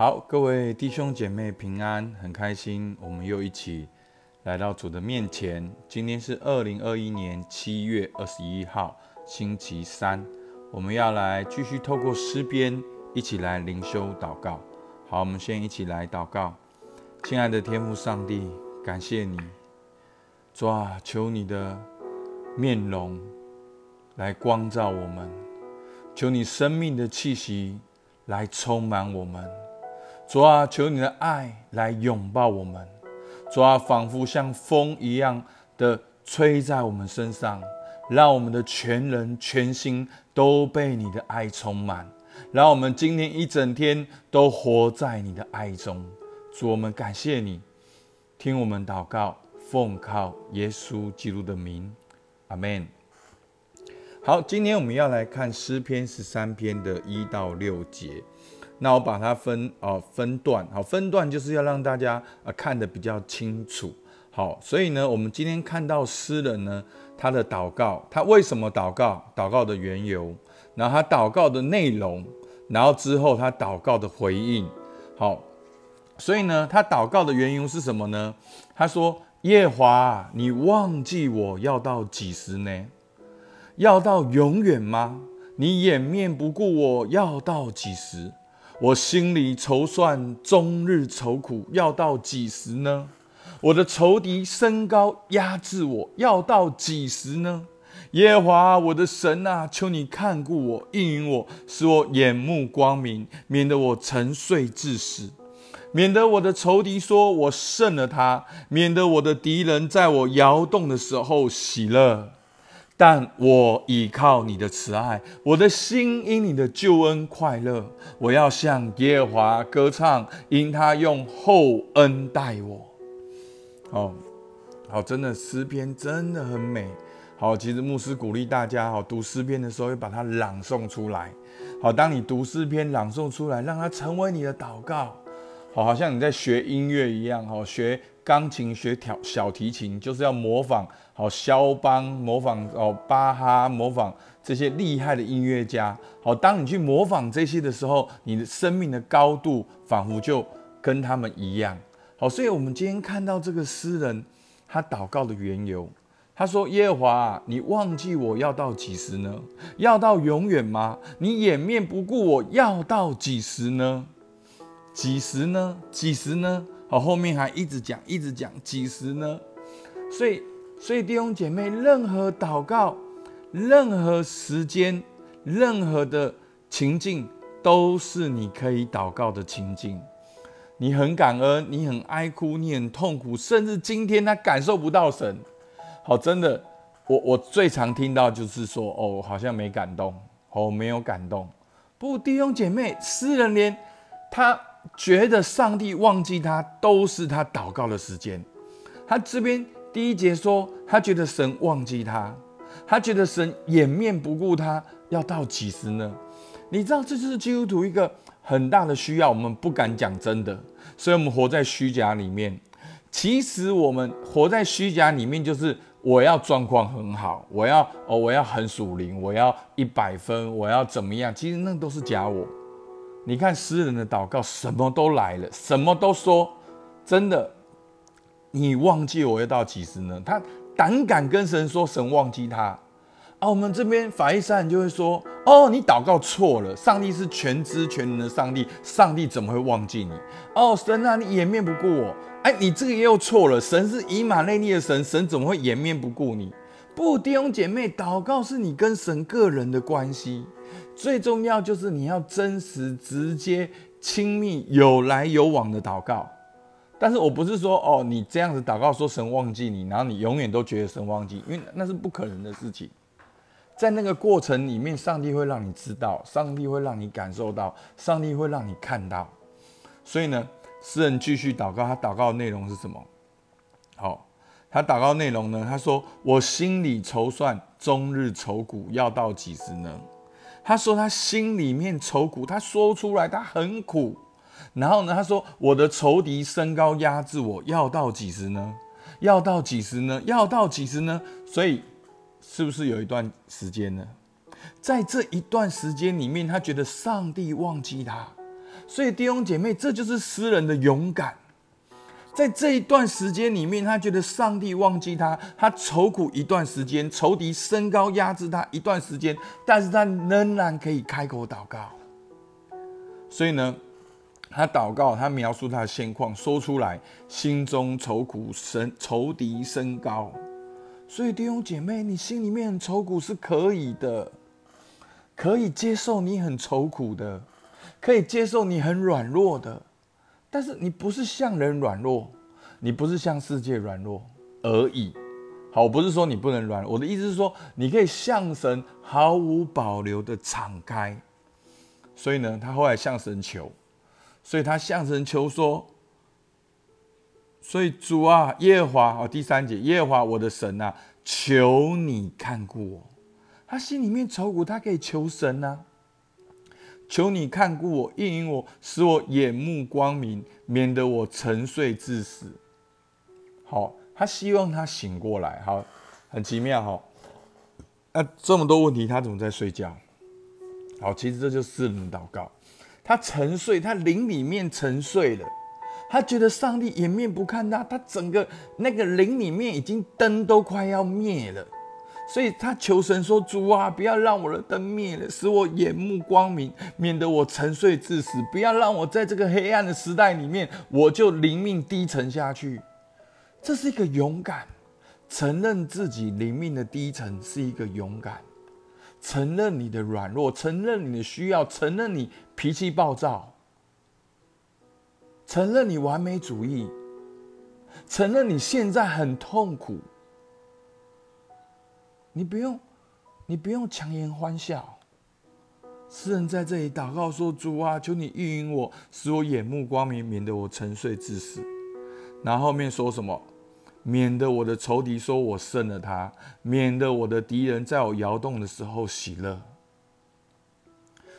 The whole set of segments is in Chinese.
好，各位弟兄姐妹平安，很开心，我们又一起来到主的面前。今天是二零二一年七月二十一号，星期三，我们要来继续透过诗篇一起来灵修祷告。好，我们先一起来祷告。亲爱的天父上帝，感谢你，主啊，求你的面容来光照我们，求你生命的气息来充满我们。主啊，求你的爱来拥抱我们。主啊，仿佛像风一样的吹在我们身上，让我们的全人全心都被你的爱充满。让我们今天一整天都活在你的爱中。主，我们感谢你，听我们祷告，奉靠耶稣基督的名，阿门。好，今天我们要来看诗篇十三篇的一到六节。那我把它分哦分段，好分段就是要让大家呃看得比较清楚，好，所以呢，我们今天看到诗人呢他的祷告，他为什么祷告，祷告的缘由，然后他祷告的内容，然后之后他祷告的回应，好，所以呢，他祷告的缘由是什么呢？他说：夜华，你忘记我要到几时呢？要到永远吗？你掩面不顾我要到几时？我心里筹算，终日愁苦，要到几时呢？我的仇敌升高压制我，要到几时呢？耶和华我的神啊，求你看顾我，应允我，使我眼目光明，免得我沉睡致死，免得我的仇敌说我胜了他，免得我的敌人在我摇动的时候喜乐。但我倚靠你的慈爱，我的心因你的救恩快乐。我要向耶和华歌唱，因他用厚恩待我。哦，好，真的诗篇真的很美。好，其实牧师鼓励大家，好读诗篇的时候要把它朗诵出来。好，当你读诗篇朗诵出来，让它成为你的祷告。好，好像你在学音乐一样，好学。钢琴学调小提琴，就是要模仿好肖邦，模仿哦巴哈，模仿这些厉害的音乐家。好，当你去模仿这些的时候，你的生命的高度仿佛就跟他们一样。好，所以我们今天看到这个诗人他祷告的缘由，他说：“耶和华，你忘记我要到几时呢？要到永远吗？你掩面不顾我要到几时呢？几时呢？几时呢？”好，后面还一直讲，一直讲，几时呢？所以，所以弟兄姐妹，任何祷告，任何时间，任何的情境，都是你可以祷告的情境。你很感恩，你很哀哭，你很痛苦，甚至今天他感受不到神。好，真的，我我最常听到就是说，哦，好像没感动，哦，没有感动。不，弟兄姐妹，诗人连他。觉得上帝忘记他，都是他祷告的时间。他这边第一节说，他觉得神忘记他，他觉得神掩面不顾他，要到几时呢？你知道，这就是基督徒一个很大的需要。我们不敢讲真的，所以我们活在虚假里面。其实我们活在虚假里面，就是我要状况很好，我要哦，我要很属灵，我要一百分，我要怎么样？其实那都是假我。你看诗人的祷告，什么都来了，什么都说，真的，你忘记我要到几时呢？他胆敢跟神说，神忘记他啊！我们这边法医山人就会说：哦，你祷告错了，上帝是全知全能的上帝，上帝怎么会忘记你？哦，神啊，你掩面不顾我！哎，你这个又错了，神是以马内利的神，神怎么会掩面不顾你？不，弟兄姐妹，祷告是你跟神个人的关系。最重要就是你要真实、直接、亲密、有来有往的祷告。但是我不是说哦，你这样子祷告说神忘记你，然后你永远都觉得神忘记，因为那是不可能的事情。在那个过程里面，上帝会让你知道，上帝会让你感受到，上帝会让你看到。所以呢，诗人继续祷告，他祷告的内容是什么？好，他祷告内容呢？他说：“我心里筹算，终日愁苦，要到几时呢？”他说他心里面愁苦，他说出来他很苦。然后呢，他说我的仇敌身高压制我，要到几时呢？要到几时呢？要到几时呢？所以是不是有一段时间呢？在这一段时间里面，他觉得上帝忘记他，所以弟兄姐妹，这就是诗人的勇敢。在这一段时间里面，他觉得上帝忘记他，他愁苦一段时间，仇敌升高压制他一段时间，但是他仍然可以开口祷告。所以呢，他祷告，他描述他的现况，说出来，心中愁苦，神仇敌升高。所以弟兄姐妹，你心里面很愁苦是可以的，可以接受你很愁苦的，可以接受你很软弱的。但是你不是向人软弱，你不是向世界软弱而已。好，我不是说你不能软，我的意思是说，你可以向神毫无保留的敞开。所以呢，他后来向神求，所以他向神求说：“所以主啊，耶和华，哦，第三节，耶和华我的神啊，求你看顾我。”他心里面愁苦，他可以求神啊。求你看顾我，应允我，使我眼目光明，免得我沉睡至死。好，他希望他醒过来。好，很奇妙哈。那这么多问题，他怎么在睡觉？好，其实这就是私人祷告。他沉睡，他灵里面沉睡了。他觉得上帝掩面不看他，他整个那个灵里面已经灯都快要灭了。所以他求神说：“主啊，不要让我的灯灭了，使我眼目光明，免得我沉睡至死。不要让我在这个黑暗的时代里面，我就灵命低沉下去。”这是一个勇敢，承认自己灵命的低沉是一个勇敢，承认你的软弱，承认你的需要，承认你脾气暴躁，承认你完美主义，承认你现在很痛苦。你不用，你不用强颜欢笑。诗人在这里祷告说：“主啊，求你运营我，使我眼目光明，免得我沉睡致死。”然后面说什么？免得我的仇敌说我胜了他，免得我的敌人在我摇动的时候喜乐。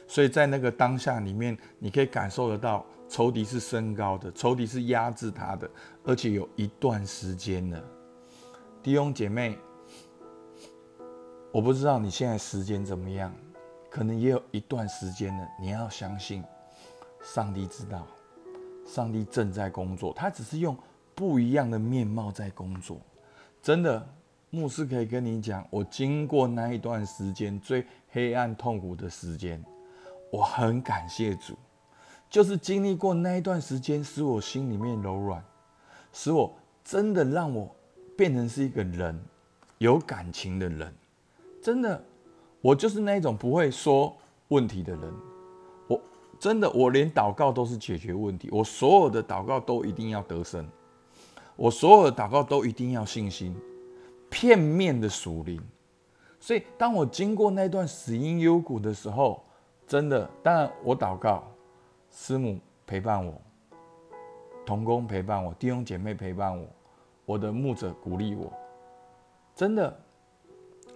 所以在那个当下里面，你可以感受得到仇敌是升高的，仇敌是压制他的，而且有一段时间了。弟兄姐妹。我不知道你现在时间怎么样，可能也有一段时间了。你要相信，上帝知道，上帝正在工作，他只是用不一样的面貌在工作。真的，牧师可以跟你讲，我经过那一段时间最黑暗痛苦的时间，我很感谢主，就是经历过那一段时间，使我心里面柔软，使我真的让我变成是一个人，有感情的人。真的，我就是那种不会说问题的人。我真的，我连祷告都是解决问题。我所有的祷告都一定要得胜，我所有的祷告都一定要信心，片面的属灵。所以，当我经过那段死因幽谷的时候，真的，当然我祷告，师母陪伴我，同工陪伴我，弟兄姐妹陪伴我，我的牧者鼓励我，真的。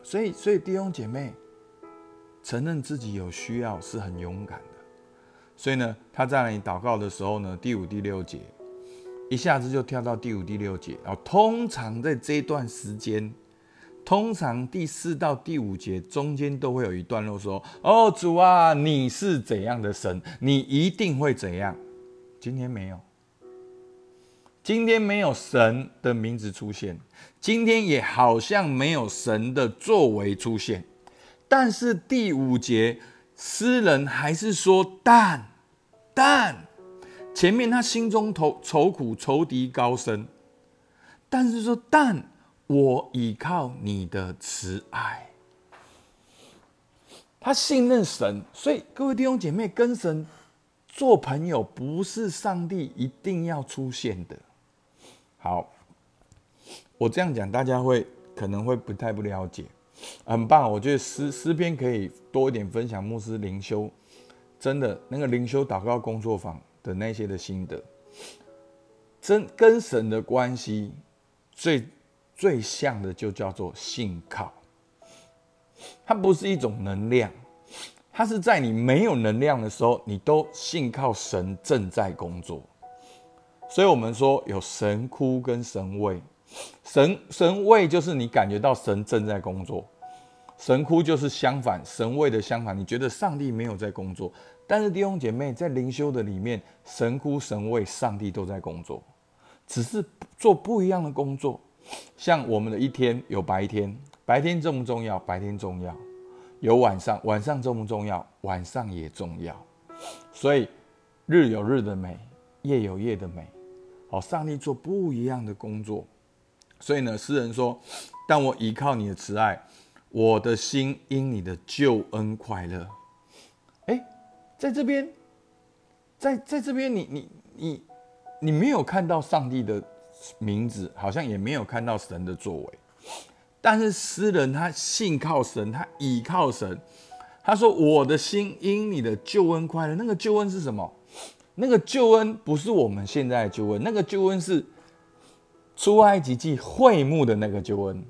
所以，所以弟兄姐妹承认自己有需要是很勇敢的。所以呢，他在那里祷告的时候呢，第五、第六节一下子就跳到第五、第六节。然后，通常在这段时间，通常第四到第五节中间都会有一段落说：“哦，主啊，你是怎样的神？你一定会怎样。”今天没有。今天没有神的名字出现，今天也好像没有神的作为出现，但是第五节诗人还是说：“但，但前面他心中愁愁苦，仇敌高升，但是说，但我倚靠你的慈爱，他信任神，所以各位弟兄姐妹跟神做朋友，不是上帝一定要出现的。”好，我这样讲，大家会可能会不太不了解，很棒。我觉得诗诗篇可以多一点分享牧师灵修，真的那个灵修祷告工作坊的那些的心得，真跟神的关系最最像的就叫做信靠，它不是一种能量，它是在你没有能量的时候，你都信靠神正在工作。所以，我们说有神哭跟神慰，神神慰就是你感觉到神正在工作，神哭就是相反，神慰的相反，你觉得上帝没有在工作，但是弟兄姐妹在灵修的里面，神呼神位，上帝都在工作，只是做不一样的工作。像我们的一天有白天，白天重不重要？白天重要。有晚上，晚上重不重要？晚上也重要。所以日有日的美，夜有夜的美。哦，上帝做不一样的工作。所以呢，诗人说：“但我依靠你的慈爱，我的心因你的救恩快乐。”哎，在这边，在在这边，你你你你没有看到上帝的名字，好像也没有看到神的作为。但是诗人他信靠神，他倚靠神。他说：“我的心因你的救恩快乐。”那个救恩是什么？那个救恩不是我们现在的救恩，那个救恩是出埃及记会幕的那个救恩，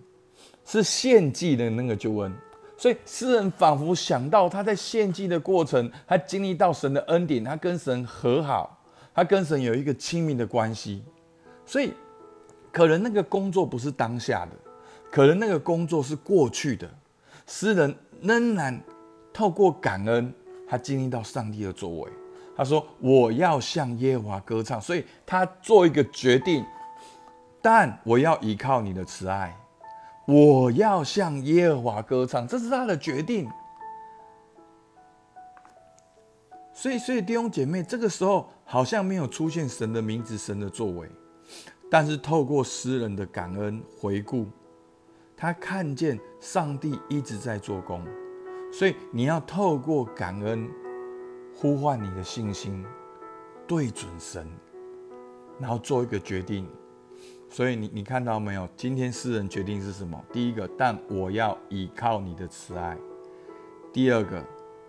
是献祭的那个救恩。所以诗人仿佛想到他在献祭的过程，他经历到神的恩典，他跟神和好，他跟神有一个亲密的关系。所以可能那个工作不是当下的。可能那个工作是过去的，诗人仍然透过感恩，他经历到上帝的作为。他说：“我要向耶和华歌唱。”所以他做一个决定，但我要依靠你的慈爱，我要向耶和华歌唱，这是他的决定。所以，所以弟兄姐妹，这个时候好像没有出现神的名字、神的作为，但是透过诗人的感恩回顾。他看见上帝一直在做工，所以你要透过感恩呼唤你的信心，对准神，然后做一个决定。所以你你看到没有？今天诗人决定是什么？第一个，但我要依靠你的慈爱；第二个，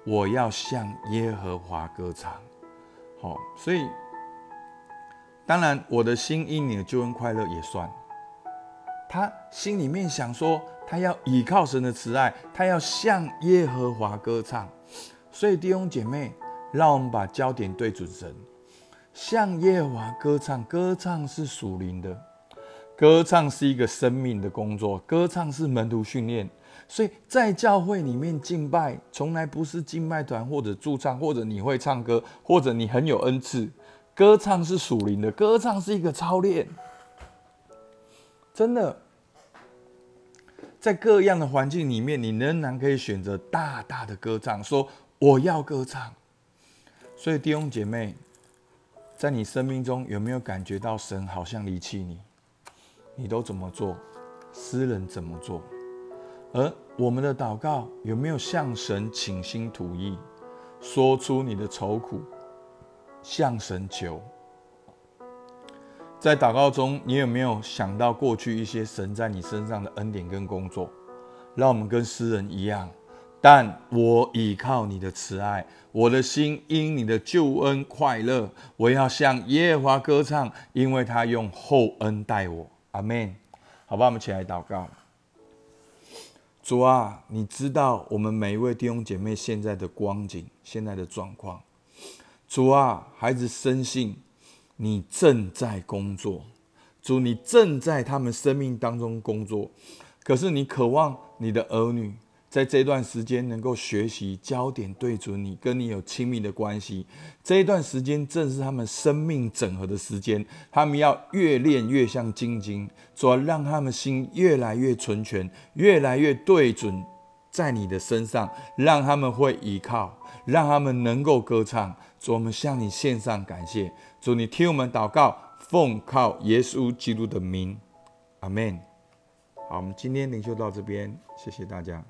我要向耶和华歌唱。好，所以当然我的心因你的救恩快乐也算。他心里面想说，他要倚靠神的慈爱，他要向耶和华歌唱。所以弟兄姐妹，让我们把焦点对准神，向耶和华歌唱。歌唱是属灵的，歌唱是一个生命的工作，歌唱是门徒训练。所以在教会里面敬拜，从来不是敬拜团或者驻唱，或者你会唱歌，或者你很有恩赐。歌唱是属灵的，歌唱是一个操练。真的，在各样的环境里面，你仍然可以选择大大的歌唱，说我要歌唱。所以弟兄姐妹，在你生命中有没有感觉到神好像离弃你？你都怎么做？诗人怎么做？而我们的祷告有没有向神倾心吐意，说出你的愁苦，向神求？在祷告中，你有没有想到过去一些神在你身上的恩典跟工作？让我们跟诗人一样，但我倚靠你的慈爱，我的心因你的救恩快乐。我要向耶和华歌唱，因为他用厚恩待我。阿门。好吧，我们起来祷告。主啊，你知道我们每一位弟兄姐妹现在的光景，现在的状况。主啊，孩子深信。你正在工作，主，你正在他们生命当中工作。可是你渴望你的儿女在这段时间能够学习焦点对准你，跟你有亲密的关系。这一段时间正是他们生命整合的时间，他们要越练越像晶晶，主要让他们心越来越纯全，越来越对准在你的身上，让他们会依靠，让他们能够歌唱。主，我们向你献上感谢。主，你听我们祷告，奉靠耶稣基督的名，阿门。好，我们今天领袖到这边，谢谢大家。